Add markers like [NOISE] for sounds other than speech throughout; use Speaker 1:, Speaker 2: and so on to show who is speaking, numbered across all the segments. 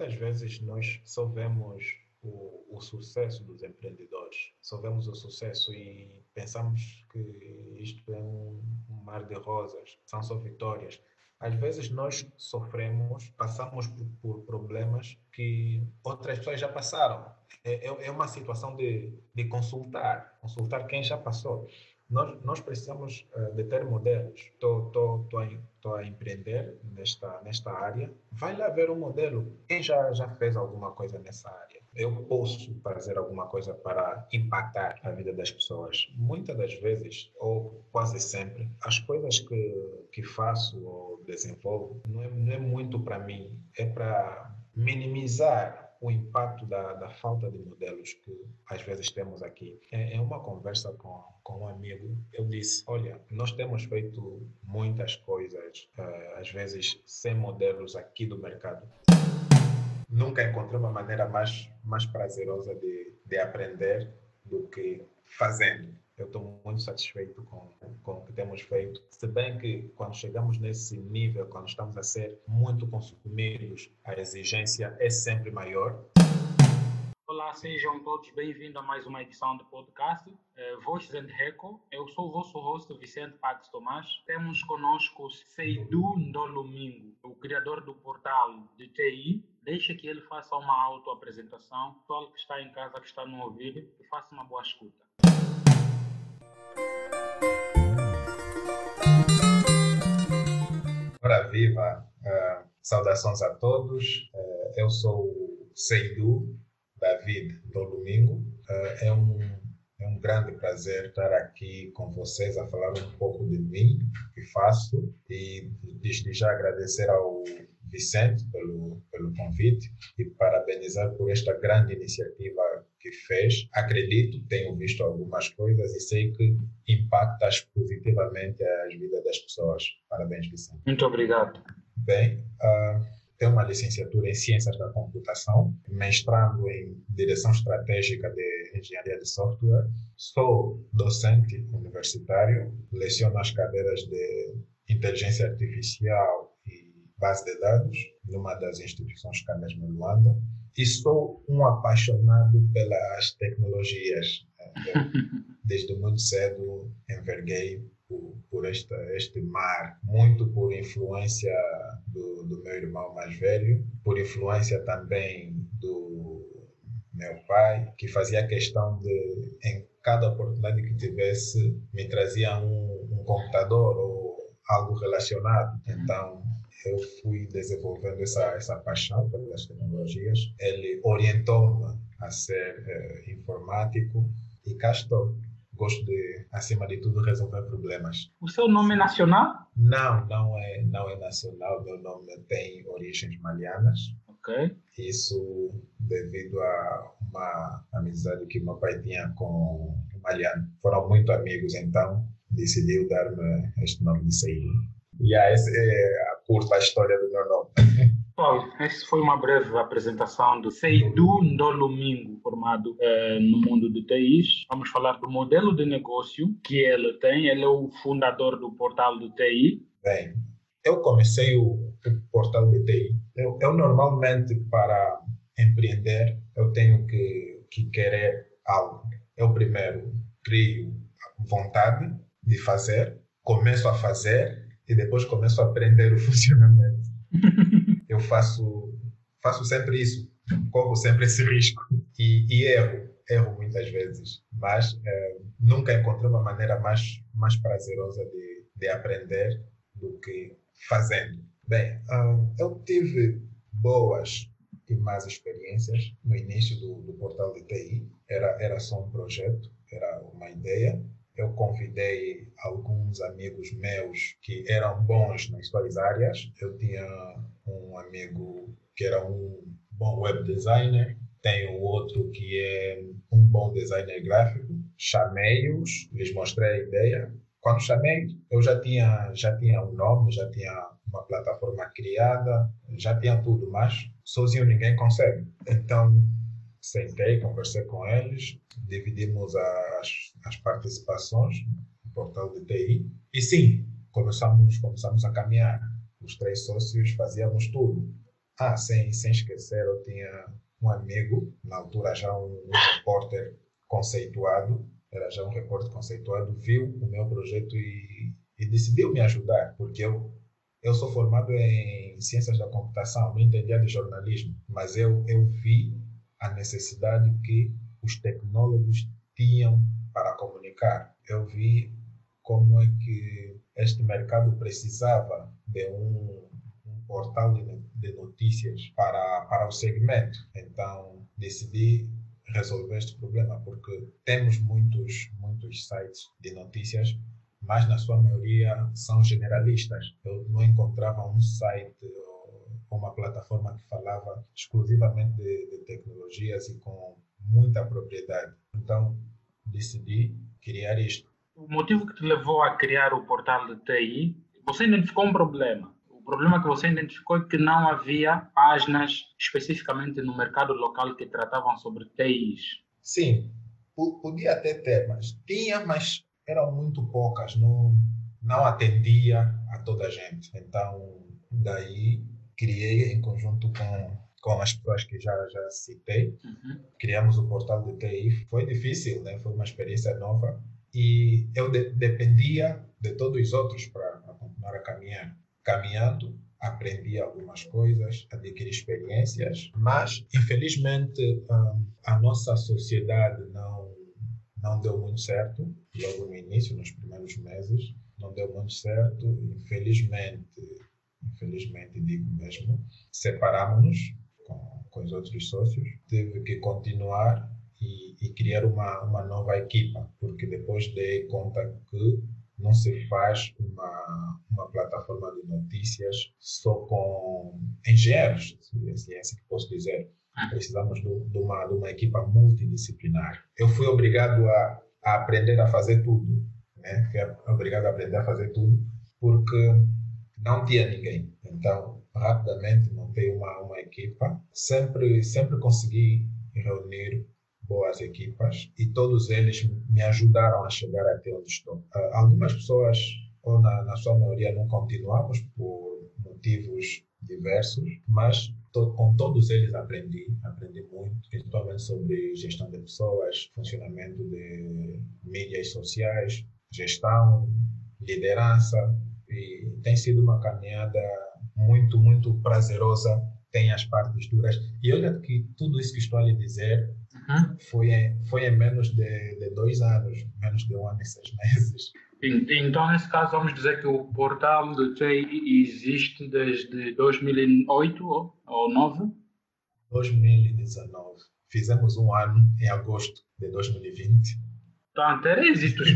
Speaker 1: muitas vezes nós só vemos o, o, sucesso dos empreendedores, só vemos o sucesso e pensamos que isto é um, mar de rosas, são só vitórias. Às vezes nós sofremos, passamos por, por problemas que outras pessoas já passaram. É, é, é uma situação de, de consultar, consultar quem já passou nós, nós precisamos uh, de ter modelos. Estou a empreender nesta, nesta área. Vai lá ver um modelo. Quem já, já fez alguma coisa nessa área? Eu posso fazer alguma coisa para impactar a vida das pessoas. Muitas das vezes, ou quase sempre, as coisas que, que faço ou desenvolvo não é, não é muito para mim. É para minimizar o impacto da, da falta de modelos que às vezes temos aqui. Em, em uma conversa com, com um amigo, eu disse: Olha, nós temos feito muitas coisas, uh, às vezes sem modelos aqui do mercado. Nunca encontrei uma maneira mais, mais prazerosa de, de aprender do que fazendo eu estou muito satisfeito com, com o que temos feito. Se bem que quando chegamos nesse nível, quando estamos a ser muito consumidos, a exigência é sempre maior.
Speaker 2: Olá, sejam todos bem-vindos a mais uma edição do podcast uh, Voices and Reco. Eu sou o vosso host, Vicente Pax Tomás. Temos conosco Seidu Ndolumingo, o criador do portal de TI. Deixa que ele faça uma autoapresentação. O pessoal que está em casa, que está no ouvido, que faça uma boa escuta.
Speaker 1: Ora viva! Uh, saudações a todos. Uh, eu sou o Seidu David do Domingo. Uh, é, um, é um grande prazer estar aqui com vocês a falar um pouco de mim, o que faço, e desde já agradecer ao Vicente pelo, pelo convite e parabenizar por esta grande iniciativa que fez. Acredito, tenho visto algumas coisas e sei que impactas positivamente as vidas das pessoas. Parabéns, Vicente.
Speaker 2: Muito obrigado.
Speaker 1: Bem, uh, tenho uma licenciatura em Ciências da Computação, mestrado em Direção Estratégica de Engenharia de Software. Sou docente universitário, leciono as cadeiras de Inteligência Artificial e Base de Dados numa das instituições cá mesmo em Luanda e sou um apaixonado pelas tecnologias. [LAUGHS] Desde muito cedo enverguei por, por este, este mar, muito por influência do, do meu irmão mais velho, por influência também do meu pai, que fazia questão de, em cada oportunidade que tivesse, me trazia um, um computador ou algo relacionado. Então, eu fui desenvolvendo essa, essa paixão pelas tecnologias. Ele orientou-me a ser eh, informático e cá estou. Gosto de, acima de tudo, resolver problemas.
Speaker 2: O seu nome é nacional?
Speaker 1: Não, não é, não é nacional. Meu nome tem origens malianas.
Speaker 2: Ok.
Speaker 1: Isso devido a uma amizade que meu pai tinha com o maliano. Foram muito amigos, então decidiu dar-me este nome de Saíl. E yeah, essa é a curta história do meu nome. [LAUGHS]
Speaker 2: Bom, essa foi uma breve apresentação do Seidu Ndolumingo, formado eh, no mundo do TI. Vamos falar do modelo de negócio que ele tem. Ele é o fundador do portal do TI.
Speaker 1: Bem, eu comecei o, o portal de TI. Eu, eu, normalmente, para empreender, eu tenho que, que querer algo. Eu primeiro crio vontade de fazer, começo a fazer e depois começo a aprender o [LAUGHS] funcionamento. [LAUGHS] eu faço, faço sempre isso, corro sempre esse risco e, e erro, erro muitas vezes, mas é, nunca encontrei uma maneira mais, mais prazerosa de, de aprender do que fazendo. Bem, hum, eu tive boas e más experiências no início do, do portal de TI. Era, era só um projeto, era uma ideia, eu convidei alguns amigos meus que eram bons nas suas áreas. Eu tinha um amigo que era um bom web designer, tenho outro que é um bom designer gráfico. Chamei-os, lhes mostrei a ideia. Quando chamei, eu já tinha já tinha um nome, já tinha uma plataforma criada, já tinha tudo, mas sozinho ninguém consegue. Então sentei, conversei com eles, dividimos as, as participações no portal de TI e sim, começamos, começamos a caminhar. Os três sócios fazíamos tudo. Ah, sem, sem esquecer, eu tinha um amigo, na altura já um, um repórter conceituado, era já um repórter conceituado, viu o meu projeto e, e decidiu me ajudar, porque eu eu sou formado em ciências da computação, não entendia de jornalismo, mas eu, eu vi a necessidade que os tecnólogos tinham para comunicar. Eu vi como é que este mercado precisava de um, um portal de, de notícias para, para o segmento. Então, decidi resolver este problema, porque temos muitos, muitos sites de notícias mas na sua maioria são generalistas. Eu não encontrava um site ou uma plataforma que falava exclusivamente de, de tecnologias e com muita propriedade. Então, decidi criar isto.
Speaker 2: O motivo que te levou a criar o portal de TI, você identificou um problema. O problema que você identificou é que não havia páginas especificamente no mercado local que tratavam sobre TIs.
Speaker 1: Sim, podia até ter, mas tinha, mas eram muito poucas, não, não atendia a toda a gente. Então, daí criei em conjunto com, com as pessoas que já, já citei, uhum. criamos o portal de TI. Foi difícil, né? foi uma experiência nova e eu de, dependia de todos os outros para continuar a caminhar. Caminhando, aprendi algumas coisas, adquiri experiências, mas infelizmente a nossa sociedade não não deu muito certo, logo no início, nos primeiros meses, não deu muito certo. Infelizmente, infelizmente digo mesmo, separámos-nos com, os outros sócios. Teve que continuar e, e, criar uma, uma nova equipa, porque depois dei conta que não se faz uma, uma plataforma de notícias só com engenheiros, se é assim que posso dizer precisamos de, de, uma, de uma equipa multidisciplinar. Eu fui obrigado a, a aprender a fazer tudo, né? Fui obrigado a aprender a fazer tudo porque não tinha ninguém. Então, rapidamente montei uma, uma equipa. Sempre, sempre consegui reunir boas equipas e todos eles me ajudaram a chegar até onde estou. Ah, algumas pessoas, ou na, na sua maioria, não continuamos por motivos diversos, mas to, com todos eles aprendi, aprendi muito, principalmente sobre gestão de pessoas, funcionamento de mídias sociais, gestão, liderança, e tem sido uma caminhada muito, muito prazerosa, tem as partes duras. E olha que tudo isso que estou a lhe dizer uhum. foi, em, foi em menos de, de dois anos, menos de um ano e seis meses.
Speaker 2: Então, nesse caso, vamos dizer que o portal do TI existe desde 2008 ou, ou 9?
Speaker 1: 2019. Fizemos um ano em agosto de 2020.
Speaker 2: Então,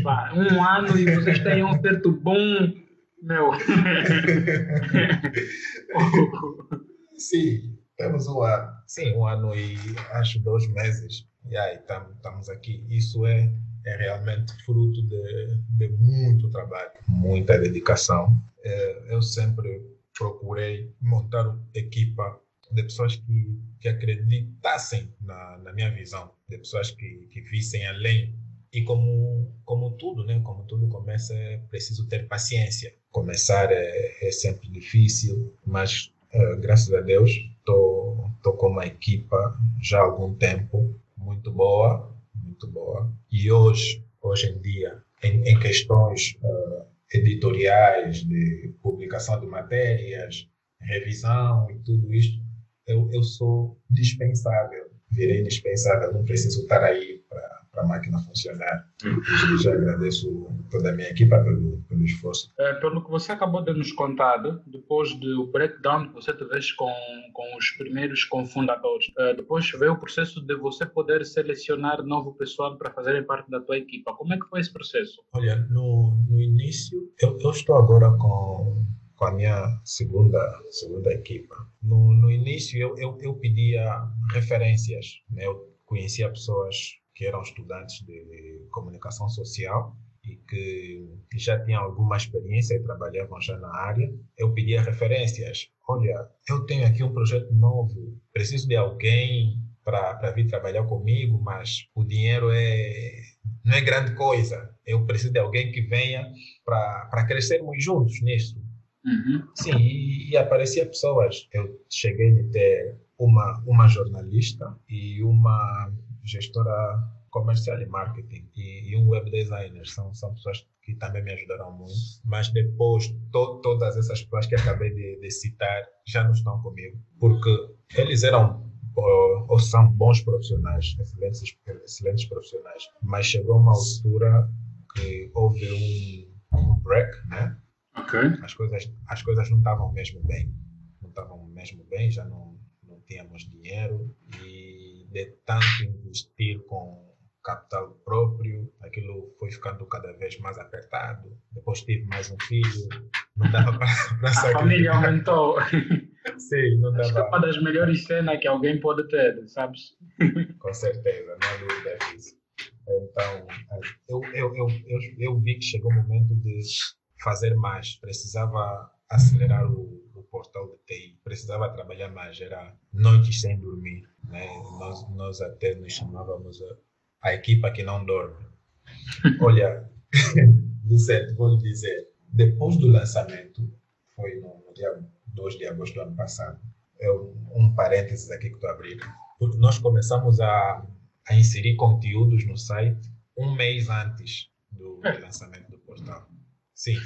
Speaker 2: pá. Um ano e vocês têm um certo bom. Meu. [LAUGHS]
Speaker 1: Sim, temos um ano. Sim, um ano e acho dois meses. E aí, estamos aqui. Isso é é realmente fruto de, de muito trabalho, muita dedicação. É, eu sempre procurei montar equipa de pessoas que, que acreditassem na, na minha visão, de pessoas que, que vissem além. E como, como tudo, né? Como tudo começa, é preciso ter paciência. Começar é, é sempre difícil, mas é, graças a Deus estou com uma equipa já há algum tempo muito boa muito boa. E hoje, hoje em dia, em, em questões uh, editoriais, de publicação de matérias, revisão e tudo isto, eu, eu sou dispensável, virei dispensável, não preciso estar aí para para a máquina funcionar. Uhum. Já agradeço toda a minha equipa pelo, pelo esforço.
Speaker 2: É, pelo que você acabou de nos contar, depois do breakdown que você teve com, com os primeiros cofundadores, é, depois veio o processo de você poder selecionar novo pessoal para fazerem parte da tua equipa. Como é que foi esse processo?
Speaker 1: Olha, no, no início, eu, eu estou agora com com a minha segunda segunda equipa. No, no início eu, eu, eu pedia referências, né? eu conhecia pessoas que eram estudantes de comunicação social e que já tinham alguma experiência e trabalhavam já na área, eu pedia referências. Olha, eu tenho aqui um projeto novo, preciso de alguém para vir trabalhar comigo, mas o dinheiro é não é grande coisa. Eu preciso de alguém que venha para crescermos juntos nisso. Uhum. Sim, e, e aparecia pessoas. Eu cheguei a ter uma, uma jornalista e uma gestora comercial e marketing e, e, um web designer. São, são pessoas que também me ajudaram muito. Mas depois, to, todas essas pessoas que acabei de, de, citar já não estão comigo, porque eles eram ou, ou são bons profissionais, excelentes, excelentes profissionais, mas chegou uma altura que houve um, um break, né?
Speaker 2: Okay.
Speaker 1: As coisas, as coisas não estavam mesmo bem, não estavam mesmo bem, já não, não tínhamos dinheiro e de tanto investir com capital próprio, aquilo foi ficando cada vez mais apertado. Depois tive mais um filho, não dava para
Speaker 2: sair. [LAUGHS] A família aumentou. [LAUGHS]
Speaker 1: Sim, não dava. Acho que
Speaker 2: é uma das melhores cenas que alguém pode ter, sabes? [LAUGHS]
Speaker 1: Com certeza, não há dúvida disso. Então, eu, eu, eu, eu vi que chegou o momento de fazer mais. Precisava acelerar o, o portal de TI, precisava trabalhar mais. Era noites sem dormir. Né? Nós, nós até nos chamávamos a equipa que não dorme. [LAUGHS] Olha, [LAUGHS] Vicente, vou lhe dizer, depois do lançamento, foi no, dia 2 de agosto do ano passado, é um, um parênteses aqui que estou abrindo, porque nós começamos a, a inserir conteúdos no site um mês antes do, do lançamento do portal. Sim,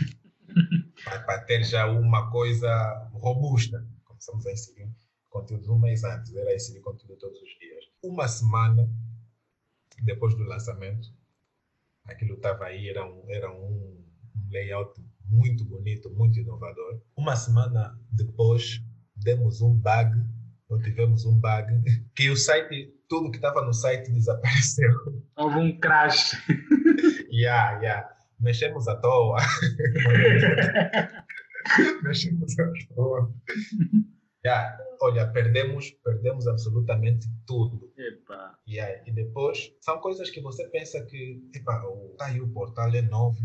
Speaker 1: para ter já uma coisa robusta. Começamos a inserir conteúdos um mês antes, era inserir conteúdo todos os dias. Uma semana depois do lançamento, aquilo estava aí, era um, era um layout muito bonito, muito inovador. Uma semana depois, demos um bug, ou tivemos um bug, que o site, tudo que estava no site [LAUGHS] desapareceu.
Speaker 2: Houve um crash. [LAUGHS]
Speaker 1: yeah, yeah. Mexemos à toa. [LAUGHS] Mexemos à toa. Yeah olha, perdemos, perdemos absolutamente tudo.
Speaker 2: Epa.
Speaker 1: Yeah. E depois, são coisas que você pensa que, epa, tá aí o portal é novo,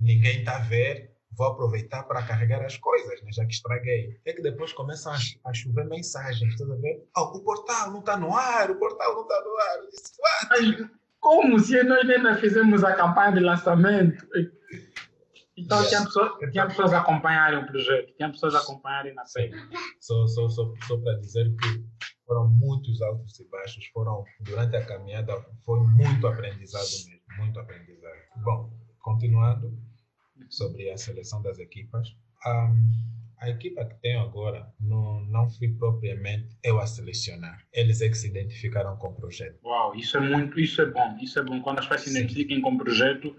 Speaker 1: ninguém está a ver, vou aproveitar para carregar as coisas, né, já que estraguei. É que depois começam a, a chover mensagens, tá ver? Oh, o portal não está no ar, o portal não está no ar. Eu disse?
Speaker 2: Como se nós ainda fizemos a campanha de lançamento? Então yes. tinha, pessoas, tinha pessoas a acompanharem o projeto, tinha pessoas a acompanharem na série.
Speaker 1: Só, só, só, só para dizer que foram muitos altos e baixos, foram durante a caminhada, foi muito aprendizado mesmo, muito aprendizado. Bom, continuando sobre a seleção das equipas, um, a equipa que tenho agora não, não fui propriamente eu a selecionar. Eles é que se identificaram com o projeto.
Speaker 2: Uau, isso é muito, isso é bom, isso é bom. Quando as pessoas se identifiquem com o projeto,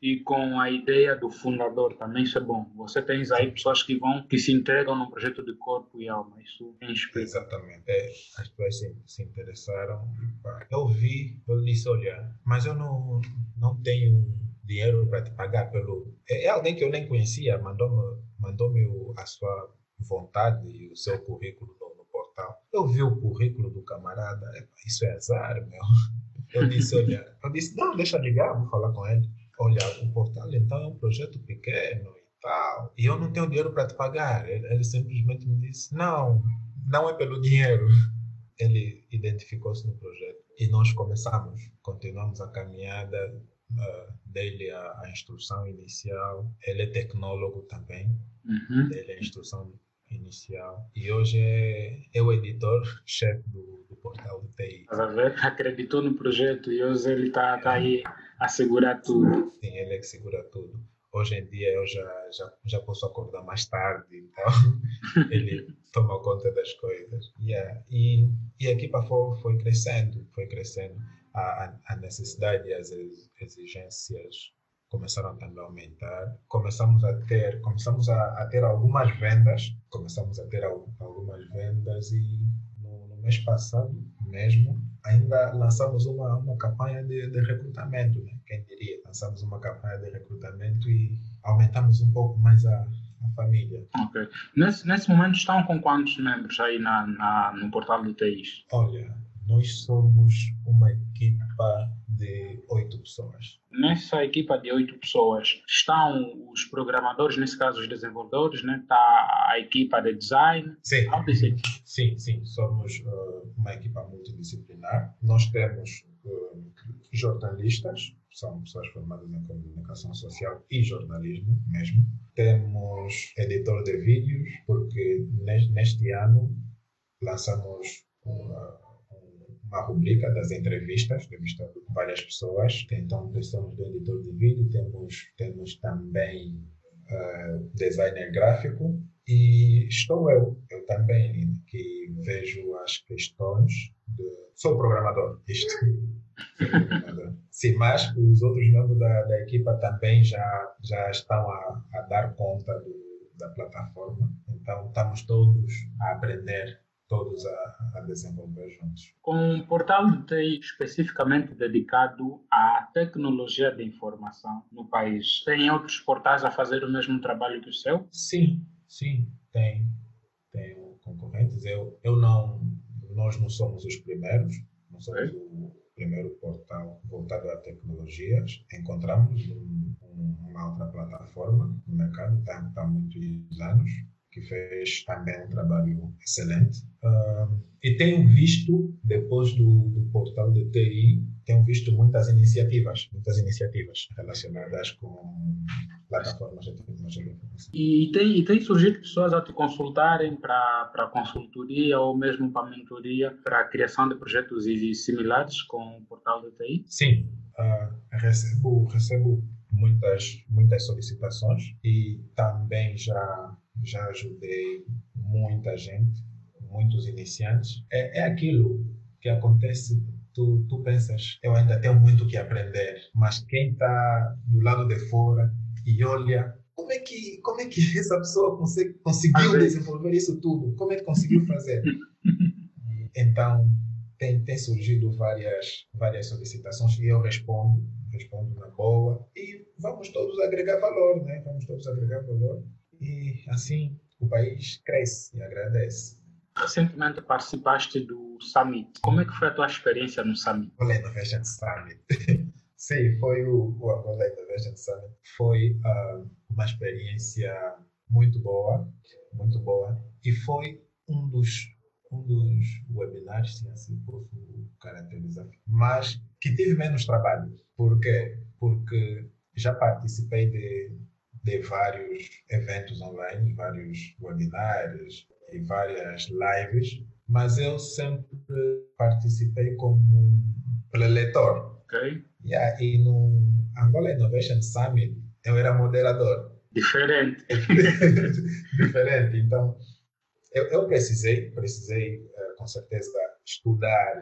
Speaker 2: e com a ideia do fundador também isso é bom. Você tem aí pessoas que vão que se entregam no projeto de corpo e alma. Isso é inspira.
Speaker 1: Exatamente. É, as pessoas se, se interessaram. Eu vi, eu disse, olha, mas eu não não tenho dinheiro para te pagar pelo. É, é alguém que eu nem conhecia, mandou-me mandou-me a sua vontade e o seu currículo no, no portal. Eu vi o currículo do camarada. Isso é azar, meu. Eu disse, olha, eu disse, não, deixa ligar, vou falar com ele olha, o portal então é um projeto pequeno e tal, e eu não tenho dinheiro para te pagar. Ele, ele, simplesmente me disse, não, não é pelo dinheiro. Ele identificou-se no projeto e nós começamos, continuamos a caminhada uh, dele a, a, instrução inicial. Ele é tecnólogo também,
Speaker 2: uhum.
Speaker 1: é instrução inicial e hoje é, é o editor-chefe do, do, portal do TI.
Speaker 2: Acreditou no projeto e hoje ele está tá aí a segurar tudo.
Speaker 1: Sim, ele é que segura tudo. Hoje em dia eu já, já, já posso acordar mais tarde, então [LAUGHS] ele toma conta das coisas. Yeah. E, e a equipa foi, foi crescendo, foi crescendo. A, a necessidade e as exigências começaram também a aumentar. Começamos a ter, começamos a, a ter algumas vendas, começamos a ter algumas vendas e no, no mês passado mesmo ainda lançamos uma, uma campanha de, de recrutamento, né? quem diria? Lançamos uma campanha de recrutamento e aumentamos um pouco mais a, a família.
Speaker 2: Ok. Nesse, nesse momento estão com quantos membros aí na, na, no portal do TIs?
Speaker 1: Olha, Nós somos uma equipa de oito pessoas.
Speaker 2: Nessa equipa de oito pessoas estão os programadores, nesse caso os desenvolvedores, né? está a equipa de design.
Speaker 1: Sim, sim, sim. Somos uh, uma equipa multidisciplinar. Nós temos uh, jornalistas, são pessoas formadas em comunicação social e jornalismo mesmo. Temos editor de vídeos, porque neste ano lançamos uma, uma rubrica das entrevistas, entrevistando várias pessoas. Então, precisamos do editor de vídeo, temos, temos também uh, designer gráfico e estou eu, eu também, que vejo as questões de... Sou programador, isto. [LAUGHS] Sim, mas os outros membros da, da equipa também já, já estão a, a dar conta do, da plataforma. Então, estamos todos a aprender todos a, a, desenvolver juntos.
Speaker 2: Com um portal de TI especificamente dedicado à tecnologia de informação no país, tem outros portais a fazer o mesmo trabalho que o seu?
Speaker 1: Sim, sim, tem. Tem concorrentes. Eu, eu não, nós não somos os primeiros, não somos o primeiro portal voltado a tecnologias. Encontramos um, um, uma outra plataforma no mercado, está há muitos anos, que fez também um trabalho excelente. Uh, e tenho visto, depois do, do, portal de TI, tenho visto muitas iniciativas, muitas iniciativas relacionadas com plataformas de tecnologia de informação.
Speaker 2: E tem, e tem surgido pessoas a te consultarem para consultoria ou mesmo para mentoria, para a criação de projetos similares com o portal de TI?
Speaker 1: Sim, uh, recebo, recebo muitas, muitas solicitações e também já já ajudei muita gente, muitos iniciantes. É, é aquilo que acontece. Tu, tu pensas, eu ainda tenho muito que aprender, mas quem está do lado de fora e olha como é que como é que [LAUGHS] essa pessoa consegue, conseguiu desenvolver isso tudo? Como é que conseguiu fazer? [LAUGHS] então tem, tem surgido várias várias solicitações e eu respondo respondo na boa e vamos todos agregar valor, né? Vamos todos agregar valor e assim o país cresce e agradece.
Speaker 2: Recentemente participaste do Summit. Como é que foi a tua experiência no Summit?
Speaker 1: Angola Innovation Summit. [LAUGHS] Sim, foi o, o Angola Innovation Summit. Foi uh, uma experiência muito boa, muito boa. E foi um dos, um dos webinars, se assim posso caracterizar, mas que tive menos trabalho. Por quê? Porque já participei de de vários eventos online, vários webinars e várias lives, mas eu sempre participei como um preletor.
Speaker 2: Ok.
Speaker 1: Yeah, e no Angola Innovation Summit eu era moderador.
Speaker 2: Diferente. [LAUGHS]
Speaker 1: Diferente. Então, eu, eu precisei, precisei uh, com certeza estudar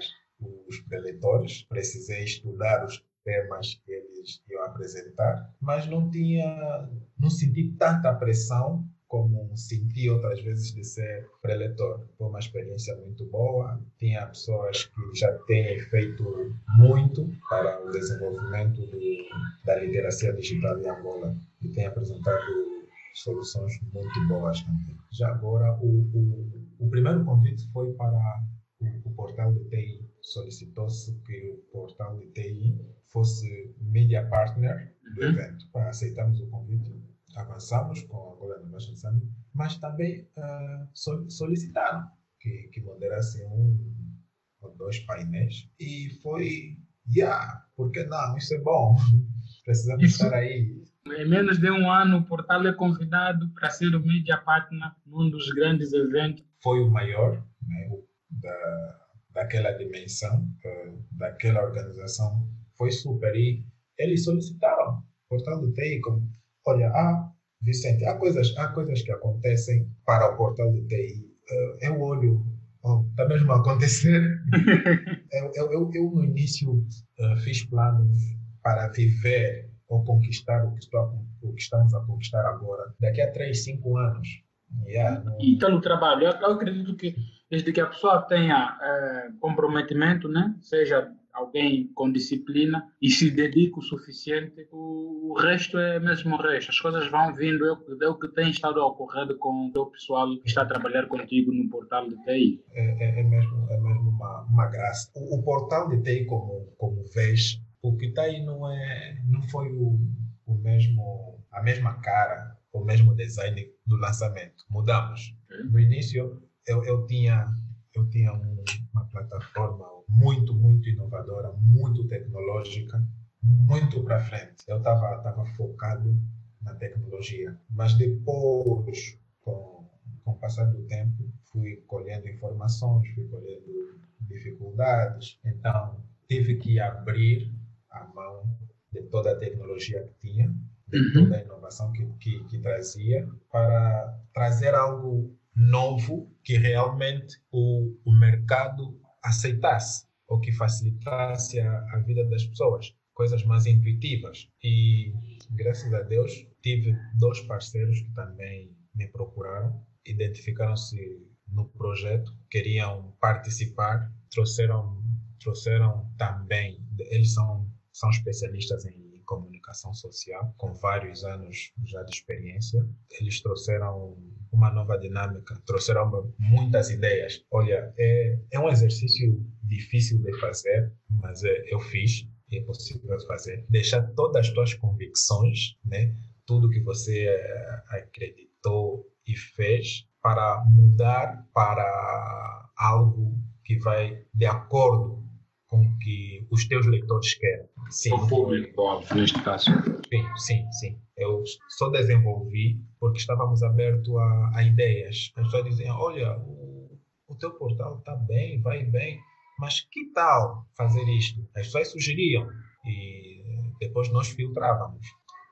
Speaker 1: os preletores, precisei estudar os temas que eles iam apresentar, mas não tinha, não senti tanta pressão como senti outras vezes de ser preletor. Foi uma experiência muito boa. Tinha pessoas que já têm feito muito para o desenvolvimento do, da literacia digital em Angola e têm apresentado soluções muito boas também. Já agora, o, o, o primeiro convite foi para o, o portal de TI. Solicitou-se que o portal de TI fosse media partner do uhum. evento. Aceitamos o convite, avançamos com a Angola Innovation Summit, mas também uh, solicitaram que, que moderasse um ou dois painéis e foi, yeah, por que não? Isso é bom, [LAUGHS] precisamos Isso. estar aí.
Speaker 2: Em menos de um ano, o portal é convidado para ser o media partner num dos grandes eventos.
Speaker 1: Foi o maior né, da, daquela dimensão, uh, daquela organização foi super. E eles solicitaram, portal do TI, como, olha, ah, Vicente, há coisas, há coisas que acontecem para o portal do TI. Eu olho, está oh, mesmo a acontecer. [LAUGHS] eu, eu, eu, eu, no início, uh, fiz planos para viver ou conquistar o que, estou, o que estamos a conquistar agora, daqui a 3, 5 anos.
Speaker 2: Yeah, no... Então, no trabalho, eu acredito que desde que a pessoa tenha é, comprometimento, né? seja alguém com disciplina e se dedica o suficiente, o, resto é mesmo o resto. As coisas vão vindo, é o, é que tem estado a ocorrer com o pessoal que está a trabalhar contigo no portal de TI.
Speaker 1: É, é, é mesmo, é mesmo uma, uma graça. O, o, portal de TI, como, como vês, o que está aí não, é, não foi o, o mesmo, a mesma cara, o mesmo design do lançamento. Mudamos. No início, eu, eu tinha eu tinha um, uma plataforma muito, muito inovadora, muito tecnológica, muito para frente. Eu estava tava focado na tecnologia, mas depois, com, com o passar do tempo, fui colhendo informações, fui colhendo dificuldades, então tive que abrir a mão de toda a tecnologia que tinha, de uhum. toda a inovação que, que, que trazia, para trazer algo novo que realmente o, o mercado aceitasse ou que facilitasse a, a vida das pessoas, coisas mais intuitivas. E graças a Deus tive dois parceiros que também me procuraram, identificaram-se no projeto, queriam participar, trouxeram trouxeram também, eles são são especialistas em comunicação social, com vários anos já de experiência. Eles trouxeram uma nova dinâmica, trouxeram muitas ideias. Olha, é, é um exercício difícil de fazer, mas é, eu fiz é possível fazer. Deixar todas as tuas convicções, né? tudo que você é, acreditou e fez, para mudar para algo que vai de acordo com que os teus leitores querem.
Speaker 2: Sim. O público, neste caso.
Speaker 1: Sim, sim, sim. Eu só desenvolvi porque estávamos abertos a, a ideias. As pessoas diziam, olha, o, o teu portal está bem, vai bem, mas que tal fazer isto? As pessoas sugeriam e depois nós filtrávamos.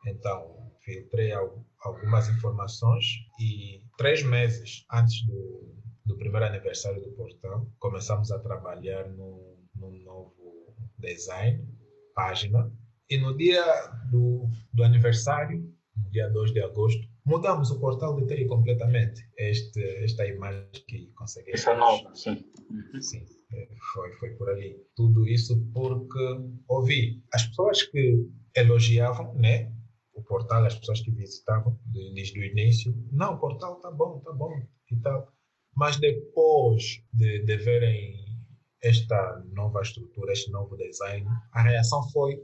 Speaker 1: Então, filtrei algumas informações e três meses antes do, do primeiro aniversário do portal, começamos a trabalhar no, no novo design página. E no dia do, do aniversário, no dia 2 de agosto, mudamos o portal de TI completamente. Este, esta imagem que consegui.
Speaker 2: Essa nova, sim.
Speaker 1: Sim, é, foi, foi por ali. Tudo isso porque ouvi as pessoas que elogiavam, né? O portal, as pessoas que visitavam desde o início. Não, o portal tá bom, tá bom e tal. Mas depois de, de verem esta nova estrutura, este novo design, a reação foi: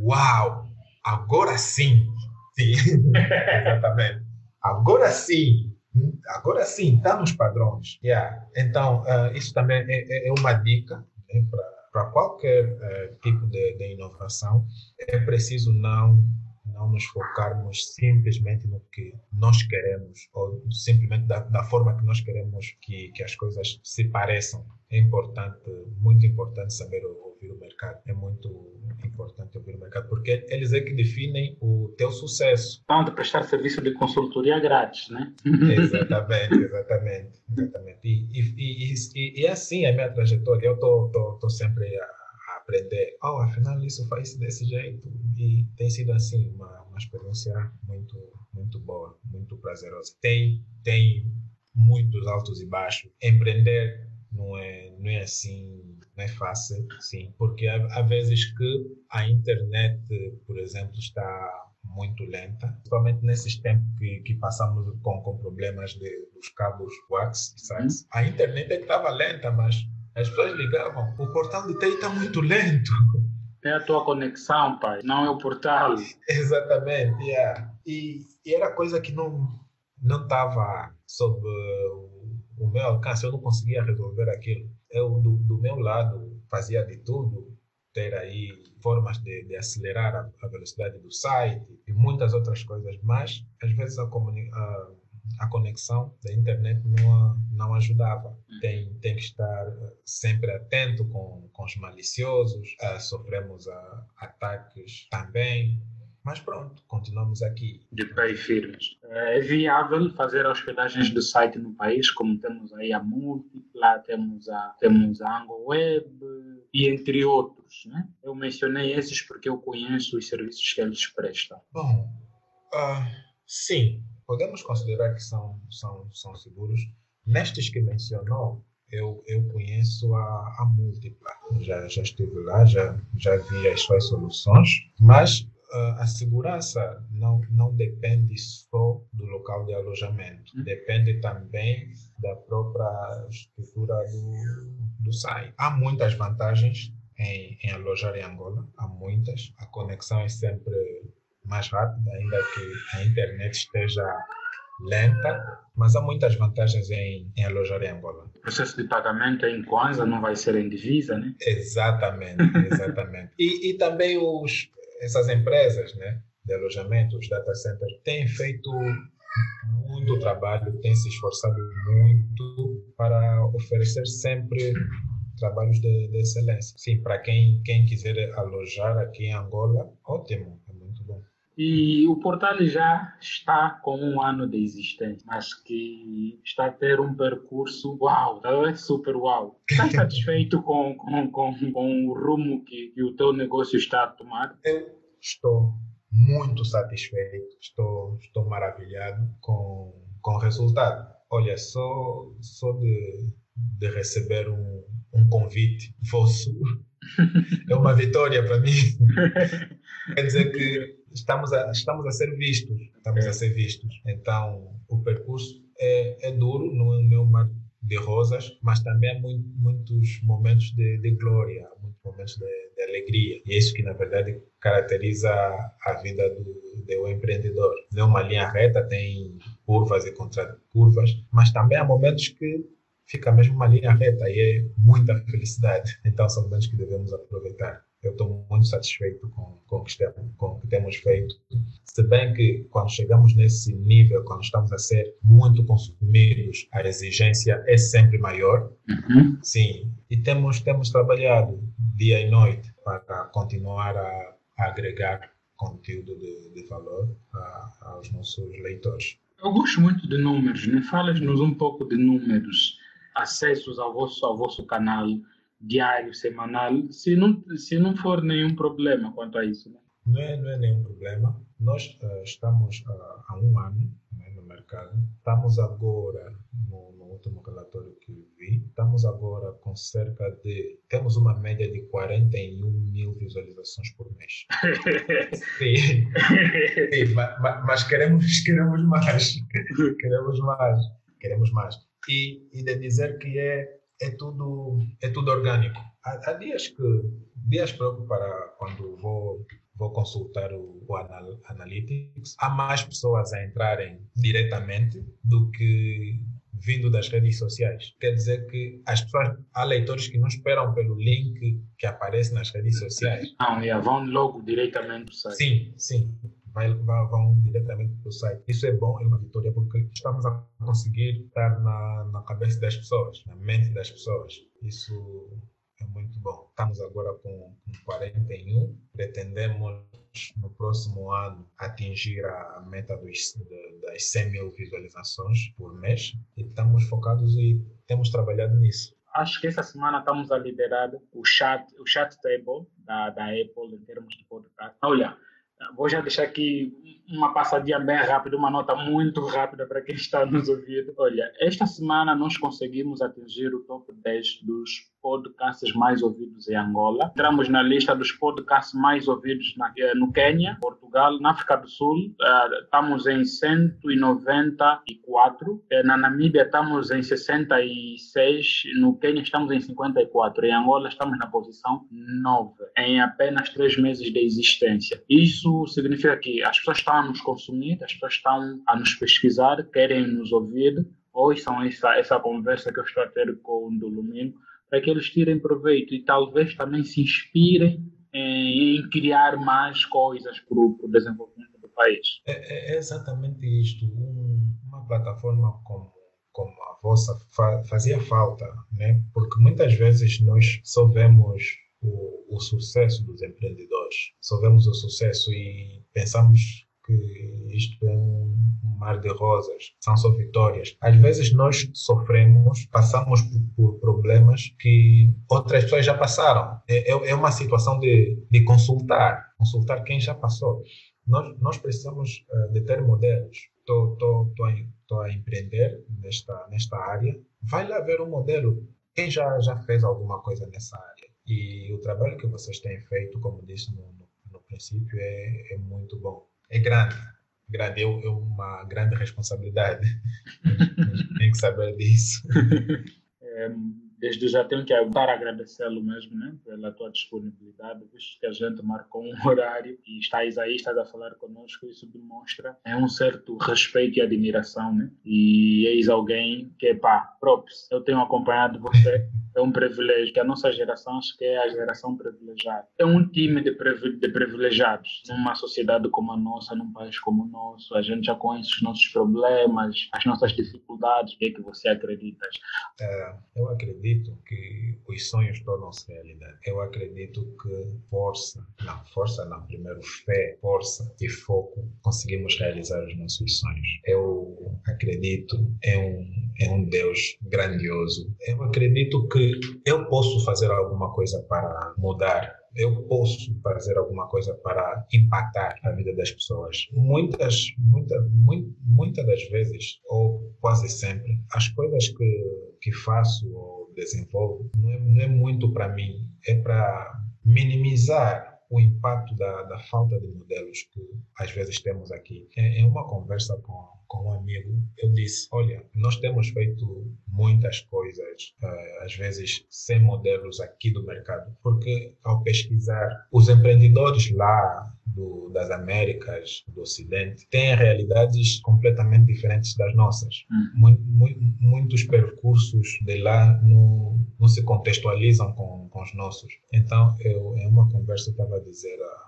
Speaker 1: Uau! Agora sim! Sim, [LAUGHS] exatamente. Agora sim! Agora sim, está nos padrões. Yeah. Então, uh, isso também é, é, é uma dica né, para qualquer uh, tipo de, de inovação. É preciso não não nos focarmos simplesmente no que nós queremos ou simplesmente da, da forma que nós queremos que, que as coisas se pareçam. É importante, muito importante saber ouvir o mercado. É muito importante ouvir o mercado porque eles é que definem o teu sucesso.
Speaker 2: Então, de prestar serviço de consultoria grátis, né? [LAUGHS] [LAUGHS]
Speaker 1: exatamente, exatamente, exatamente. E, e, e, e, e é assim a minha trajetória. Eu tô sempre a, aprender, oh, afinal isso faz desse jeito. E tem sido assim, uma, uma experiência muito, muito boa, muito prazerosa. Tem, tem muitos altos e baixos. Empreender não é, não é assim, não é fácil, sim, porque há, há vezes que a internet, por exemplo, está muito lenta, principalmente nesses tempos que, que passamos com, com problemas de, dos cabos wax e sites. A internet é que estava lenta, mas as pessoas ligavam, o portal de TI está muito lento.
Speaker 2: É a tua conexão, pai, não é o portal. [LAUGHS]
Speaker 1: Exatamente, yeah. e, e era coisa que não não estava sob o, o, meu alcance, eu não conseguia resolver aquilo. Eu, do, do meu lado, fazia de tudo, ter aí formas de, de acelerar a, a, velocidade do site e muitas outras coisas, mas às vezes a, a a conexão da internet não, não ajudava. Hum. Tem, tem que estar eh, sempre atento com, com os maliciosos, uh, sofremos uh, ataques também. Mas pronto, continuamos aqui.
Speaker 2: De pé e firmes. É viável fazer hospedagens do site no país, como temos aí a Múltipla, temos a, temos a AngoWeb e entre outros. Né? Eu mencionei esses porque eu conheço os serviços que eles prestam.
Speaker 1: Bom, uh, sim, podemos considerar que são, são, são seguros. Nestes que mencionou, eu, eu conheço a, a múltipla. Já, já estive lá, já, já vi as suas soluções, mas uh, a segurança não, não depende só do local de alojamento, hum. depende também da própria estrutura do, do site. Há muitas vantagens em, em alojar em Angola, há muitas. A conexão é sempre mais rápida, ainda que a internet esteja lenta, mas há muitas vantagens em, em alojar em Angola.
Speaker 2: O processo de pagamento é em Kwanza, não vai ser em divisa, né?
Speaker 1: Exatamente, [LAUGHS] exatamente. e, e também os, essas empresas né, de alojamento, os data centers, têm feito muito trabalho, têm se esforçado muito para oferecer sempre trabalhos de, de excelência. Sim, para quem, quem quiser alojar aqui em Angola, ótimo.
Speaker 2: E o portal já está com um ano de existência, mas que está a ter um percurso uau, é super uau. Está [LAUGHS] satisfeito com, com, com, com o rumo que, que o teu negócio está a tomar?
Speaker 1: Eu estou muito satisfeito, estou, estou maravilhado com, com o resultado. Olha, só, só de, de receber um, um convite vosso [LAUGHS] é uma vitória para mim. [LAUGHS] Quer dizer que estamos a, estamos a ser vistos, estamos a ser vistos. Então, o percurso é, é duro, não é meu mar de rosas, mas também há muito, muitos momentos de, de glória, muitos momentos de, de, alegria. E é isso que, na verdade, caracteriza a vida do, do empreendedor. Não é uma linha reta, tem curvas e contra-curvas, mas também há momentos que fica mesmo uma linha reta e é muita felicidade. Então, são momentos que devemos aproveitar. Eu estou muito satisfeito com, com, o que temos, com o que temos feito. Se bem que, quando chegamos nesse nível, quando estamos a ser muito consumidos, a exigência é sempre maior. Uhum. Sim. E temos, temos trabalhado dia e noite para continuar a, a agregar conteúdo de, de valor a, aos nossos leitores.
Speaker 2: Eu gosto muito de números, né? Falas-nos um pouco de números acessos ao vosso, ao vosso canal diário, semanal, se não, se não for nenhum problema quanto a isso. Né?
Speaker 1: Não, é, não é nenhum problema. Nós uh, estamos uh, há um ano né, no mercado. Estamos agora, no, no, último relatório que vi, estamos agora com cerca de. Temos uma média de 41 mil visualizações por mês. [LAUGHS] Sim, Sim mas, mas, queremos, [LAUGHS] queremos mais. queremos mais. Queremos mais e, e de dizer que é, é, tudo, é tudo orgânico. Há, há dias que dias próprios para quando vou vou consultar o, o Anal, Analytics, há mais pessoas a entrarem diretamente do que vindo das redes sociais. Quer dizer que as pessoas, há leitores que não esperam pelo link que aparece nas redes sociais.
Speaker 2: Não, e vão logo diretamente do site.
Speaker 1: Sim, sim vão diretamente para o site. Isso é bom, é uma vitória, porque estamos a conseguir estar na, na cabeça das pessoas, na mente das pessoas. Isso é muito bom. Estamos agora com, com 41, pretendemos no próximo ano atingir a meta dos, das 100 mil visualizações por mês e estamos focados e temos trabalhado nisso
Speaker 2: acho que essa semana estamos a liderar o chat, o chat table da, da Apple em termos de podcast. Olha, Vou já deixar aqui uma passadinha bem rápida, uma nota muito rápida para quem está nos ouvindo. Olha, esta semana nós conseguimos atingir o top 10 dos podcasts mais ouvidos em Angola. Entramos na lista dos podcasts mais ouvidos na, eh, no Quênia, Portugal, na África do Sul. Uh, estamos em 194. Eh, na Namíbia estamos em 66. No Quênia estamos em 54. Em Angola estamos na posição 9, em apenas três meses de existência. Isso significa que as pessoas estão a nos consumir, as pessoas estão a nos pesquisar, querem nos ouvir, ouçam essa, essa conversa que eu estou a ter com o Dolomino para que eles tirem proveito e talvez também se inspirem em, em criar mais coisas para o, desenvolvimento do país.
Speaker 1: É, é exatamente isto. Um, uma plataforma como, como a vossa fa, fazia falta, né? porque muitas vezes nós só vemos o, o sucesso dos empreendedores, só vemos o sucesso e pensamos que isto é um mar de rosas, são só vitórias. Às vezes nós sofremos, passamos por, por problemas que outras pessoas já passaram. É, é, é uma situação de, de consultar, consultar quem já passou. Nós, nós precisamos uh, de ter modelos. Estou a empreender nesta, nesta área. Vai lá ver um modelo quem já, já fez alguma coisa nessa área. E o trabalho que vocês têm feito, como disse no, no, no princípio, é, é muito bom. É grande, grande, é, é uma grande responsabilidade. [LAUGHS] tem que saber disso. [LAUGHS] [LAUGHS]
Speaker 2: É, desde já tenho que voltar a agradecê-lo mesmo, né, pela tua disponibilidade, visto que a gente marcou um horário e estás aí, estás a falar conosco, isso demonstra é um certo respeito e admiração, né? E eis alguém que, pá, props, eu tenho acompanhado você é um privilégio, que a nossa geração acho que é a geração privilegiada. É um time de, privilegiados numa sociedade como a nossa, num país como o nosso. A gente já conhece os nossos problemas, as nossas dificuldades. O que é que você acredita?
Speaker 1: É, eu acredito que os sonhos tornam-se realidade. Eu acredito que força, não, força não, primeiro fé, força e foco, conseguimos realizar os nossos sonhos. Eu acredito em um, em um Deus grandioso. Eu acredito que eu posso fazer alguma coisa para mudar eu posso fazer alguma coisa para impactar a vida das pessoas. Muitas, muita, muito, muitas das vezes, ou quase sempre, as coisas que, que faço desenvolvo não é, não é muito para mim, é para minimizar o impacto da, da falta de modelos que às vezes temos aqui. Em, uma conversa com, com um amigo, eu disse: Olha, nós temos feito muitas coisas, uh, às vezes sem modelos aqui do mercado, porque ao pesquisar, os empreendedores lá do, das Américas, do Ocidente, têm realidades completamente diferentes das nossas. Uhum. muitos percursos de lá não, não se contextualizam com, com os nossos. Então, eu, em uma conversa, estava a dizer a,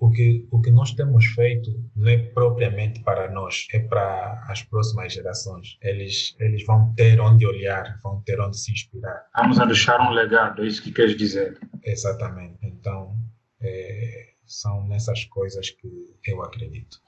Speaker 1: um amigo: o que, o que nós temos feito não é propriamente para nós, é para as próximas gerações. Eles, eles vão ter onde olhar, vão ter onde se inspirar.
Speaker 2: Vamos a deixar um legado, é isso que queres dizer.
Speaker 1: Exatamente. Então, é, são nessas coisas que eu acredito.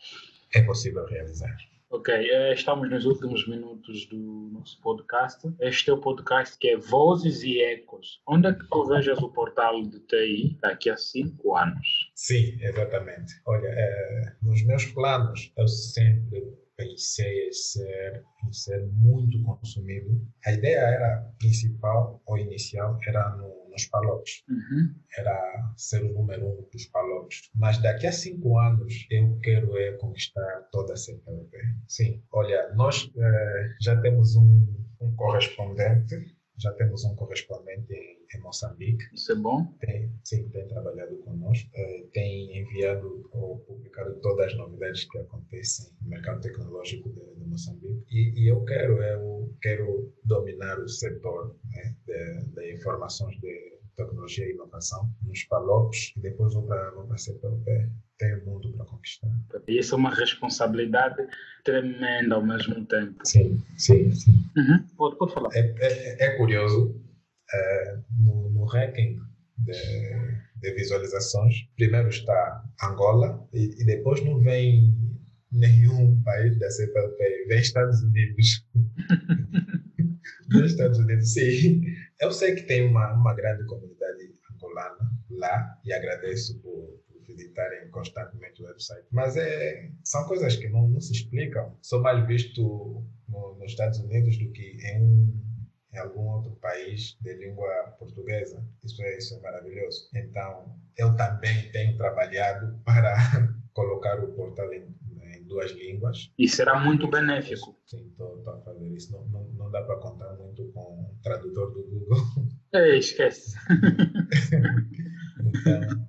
Speaker 1: É possível realizar.
Speaker 2: Ok, eh, estamos nos últimos minutos do nosso podcast. Este é o podcast que é Vozes e Ecos. Onde é que tu vejas o portal de TI daqui a cinco anos?
Speaker 1: Sim, exatamente. Olha, é, nos meus planos, eu sempre pensei em ser, em ser muito consumido. A ideia era principal ou inicial era no nos Palopes. Uhum. Era ser o número um dos Palopes. Mas daqui a cinco anos eu quero é conquistar toda a CPLP. Sim, olha, nós eh, já temos um, um correspondente já temos um correspondente em, em, Moçambique.
Speaker 2: Isso é bom?
Speaker 1: Tem, sim, tem trabalhado conosco. Uh, tem enviado ou publicado todas as novidades que acontecem no mercado tecnológico de, de Moçambique. E, e, eu quero, eu quero dominar o setor né, de, de informações de tecnologia e inovação nos PALOPs e depois vou para a CPLP tem o mundo para conquistar.
Speaker 2: E isso é uma responsabilidade tremenda ao mesmo tempo.
Speaker 1: Sim, sim, sim.
Speaker 2: Uhum. Pode, pode falar.
Speaker 1: É, é, é curioso, é, no, no, ranking de, de, visualizações, primeiro está Angola e, e, depois não vem nenhum país da CPLP, vem Estados Unidos. [LAUGHS] vem Estados Unidos, sim. Eu sei que tem uma, uma grande comunidade angolana lá e agradeço por visitarem constantemente o website. Mas é, são coisas que não, não se explicam. Sou mais visto no, nos Estados Unidos do que em, em algum outro país de língua portuguesa. Isso é, isso é maravilhoso. Então, eu também tenho trabalhado [LAUGHS] para colocar o portal em, em duas línguas.
Speaker 2: E será muito benéfico.
Speaker 1: Sim, estou a fazer isso. Não, não, não dá para contar muito com o tradutor do Google.
Speaker 2: É, esquece. [LAUGHS]
Speaker 1: então,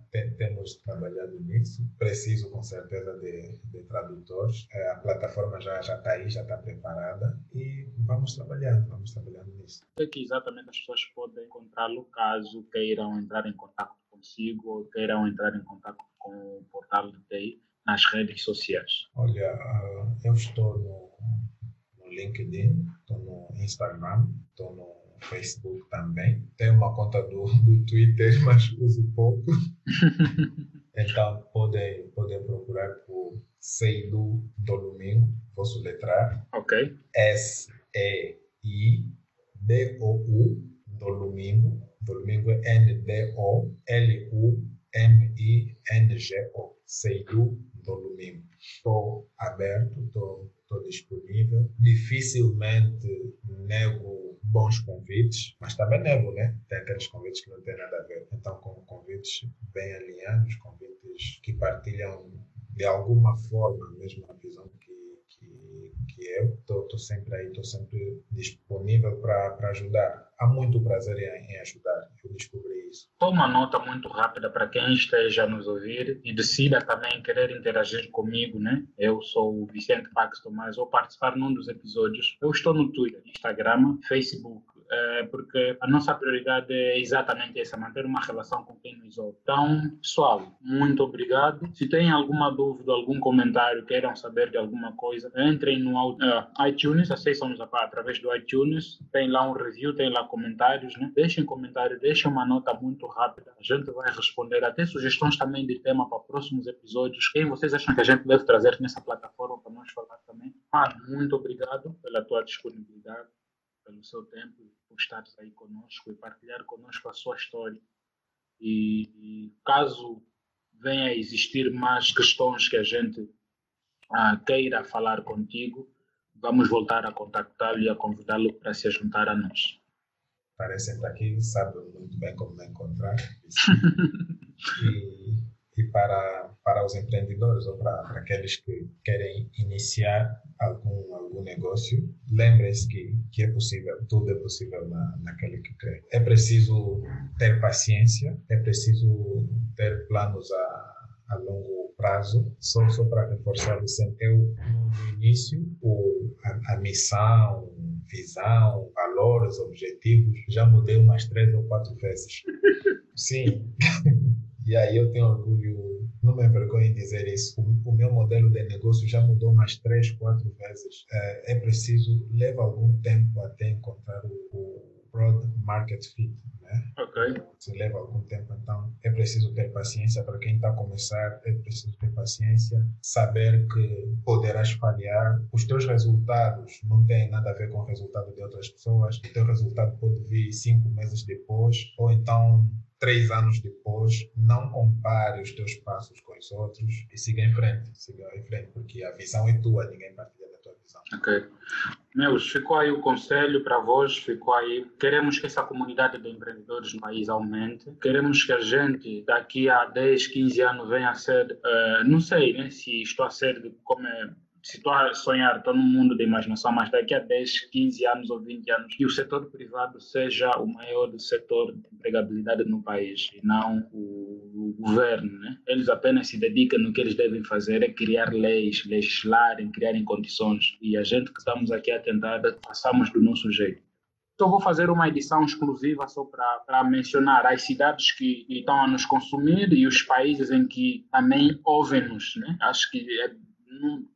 Speaker 1: temos trabalhado nisso. Preciso, com certeza, de, de tradutores. É, a plataforma já está aí, já está preparada e vamos trabalhando, vamos trabalhando nisso.
Speaker 2: É que exatamente as pessoas podem encontrá-lo caso queiram entrar em contato consigo ou queiram entrar em contato com o portal de TI nas redes sociais.
Speaker 1: Olha, ah, eu estou no, no LinkedIn, estou no Instagram, estou no Facebook também. Tenho uma conta do, do Twitter, [LAUGHS] mas uso pouco. [LAUGHS] então podem, podem procurar por Seidu do Domingo, vou soletrar.
Speaker 2: Ok.
Speaker 1: S-E-I-D-O-U do Domingo. Domingo é N-D-O-L-U-M-I-N-G-O. Seidu do Domingo. Estou aberto, estou, estou disponível. Dificilmente nego bons convites, mas também nego, né? Tem aqueles convites que não têm nada a ver. Então, com convites bem alinhados, convites que partilham de alguma forma a mesma visão que, eu, estou sempre aí, estou sempre disponível para ajudar. Há muito prazer em, em ajudar, eu descobri isso.
Speaker 2: Toma nota muito rápida para quem esteja a nos ouvir e decida também querer interagir comigo, né? Eu sou o Vicente Pax Tomás, ou participar num dos episódios. Eu estou no Twitter, Instagram, Facebook, porque a nossa prioridade é exatamente essa, manter uma relação com quem nos ouve. Então, pessoal, muito obrigado. Se tem alguma dúvida, algum comentário, queiram saber de alguma coisa, entrem no uh, iTunes, acessam-nos através do iTunes, tem lá um review, tem lá comentários, né? Deixem comentário, deixem uma nota muito rápida, a gente vai responder, até sugestões também de tema para próximos episódios. Quem vocês acham que a gente deve trazer nessa plataforma para nós falar também? Ah, muito obrigado pela tua disponibilidade pelo seu tempo, por estar aí conosco e partilhar conosco a sua história. E, e caso venha a existir mais questões que a gente ah, queira falar contigo, vamos voltar a contactá-lo e a convidá-lo para se juntar a nós.
Speaker 1: Parecem aqui, sabe muito bem como me encontrar. e [LAUGHS] e para, para os empreendedores ou para, para aqueles que querem iniciar algum, algum negócio, lembrem-se que, que é possível, tudo é possível na, naquele que crê. É preciso ter paciência, é preciso ter planos a, a longo prazo, só, só para reforçar, Vicente, eu no início, o, a, a missão, visão, valores, objetivos, já mudei umas três ou quatro vezes. [LAUGHS] Sim. [LAUGHS] E aí eu tenho orgulho, não me envergonho em dizer isso. O, o meu modelo de negócio já mudou umas três, quatro vezes. É, é preciso, leva algum tempo até encontrar o, o broad market fit. Né?
Speaker 2: Ok.
Speaker 1: Se leva algum tempo, então é preciso ter paciência para quem está a começar, é preciso ter paciência, saber que poderás falhar. Os teus resultados não têm nada a ver com o resultado de outras pessoas. O teu resultado pode vir cinco meses depois, ou então três anos depois, não compare os teus passos com os outros e siga em frente, siga em frente, porque a visão é tua, ninguém partilha da tua visão.
Speaker 2: Ok. Meus, ficou aí o conselho para vós, ficou aí. Queremos que essa comunidade de empreendedores no país aumente. Queremos que a gente, daqui a 10, 15 anos, venha a ser, uh, não sei né, se estou a ser como é se estou a sonhar, estou num mundo de imaginação, mas daqui a 10, 15 anos ou 20 anos, que o setor privado seja o maior setor de empregabilidade no país e não o, o governo. Né? Eles apenas se dedicam no que eles devem fazer, é criar leis, legislarem, criarem condições. E a gente que estamos aqui a tentar, façamos do nosso jeito. Então, vou fazer uma edição exclusiva só para mencionar as cidades que estão a nos consumir e os países em que também ouvem-nos. Né? Acho que é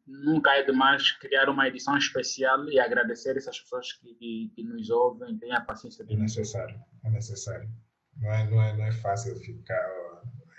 Speaker 2: nunca é demais criar uma edição especial e agradecer essas pessoas que, que nos ouvem, tenham a paciência
Speaker 1: de É necessário, é necessário. Não é, não é, não é fácil ficar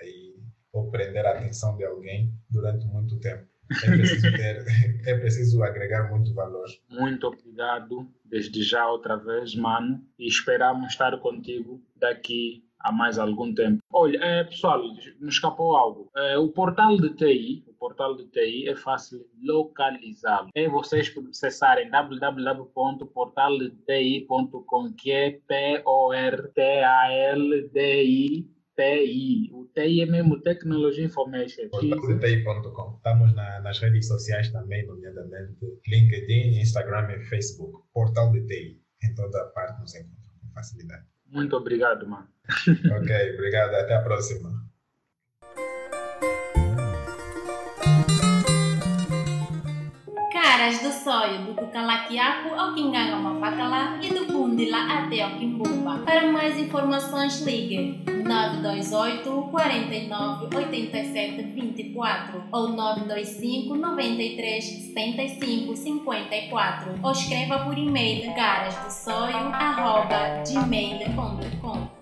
Speaker 1: aí ou prender a atenção de alguém durante muito tempo. É preciso, [LAUGHS] ter, é preciso agregar muito valor.
Speaker 2: Muito obrigado, desde já outra vez, mano, e esperamos estar contigo daqui a mais algum tempo. Olha, é, pessoal, me escapou algo. É, o portal de TI, o portal de TI é fácil localizá-lo. É vocês acessarem www.portaldeti.com, que é P-O-R-T-A-L-D-I TI. O TI é mesmo Technology Information.
Speaker 1: Portalti.com. Estamos na, nas redes sociais também, nomeadamente LinkedIn, Instagram e Facebook. Portal de TI. Em toda parte nos encontra com facilidade.
Speaker 2: Muito obrigado, mano.
Speaker 1: ok, obrigado. Até a próxima.
Speaker 3: Caras do sonho, do Cucalaquiaco ao Quinganga lá e do Bundila até ao Quimbumba. Para mais informações, ligue 928 49 87 24 ou 925 93 75 54 ou escreva por e-mail carasdossoio.gmail.com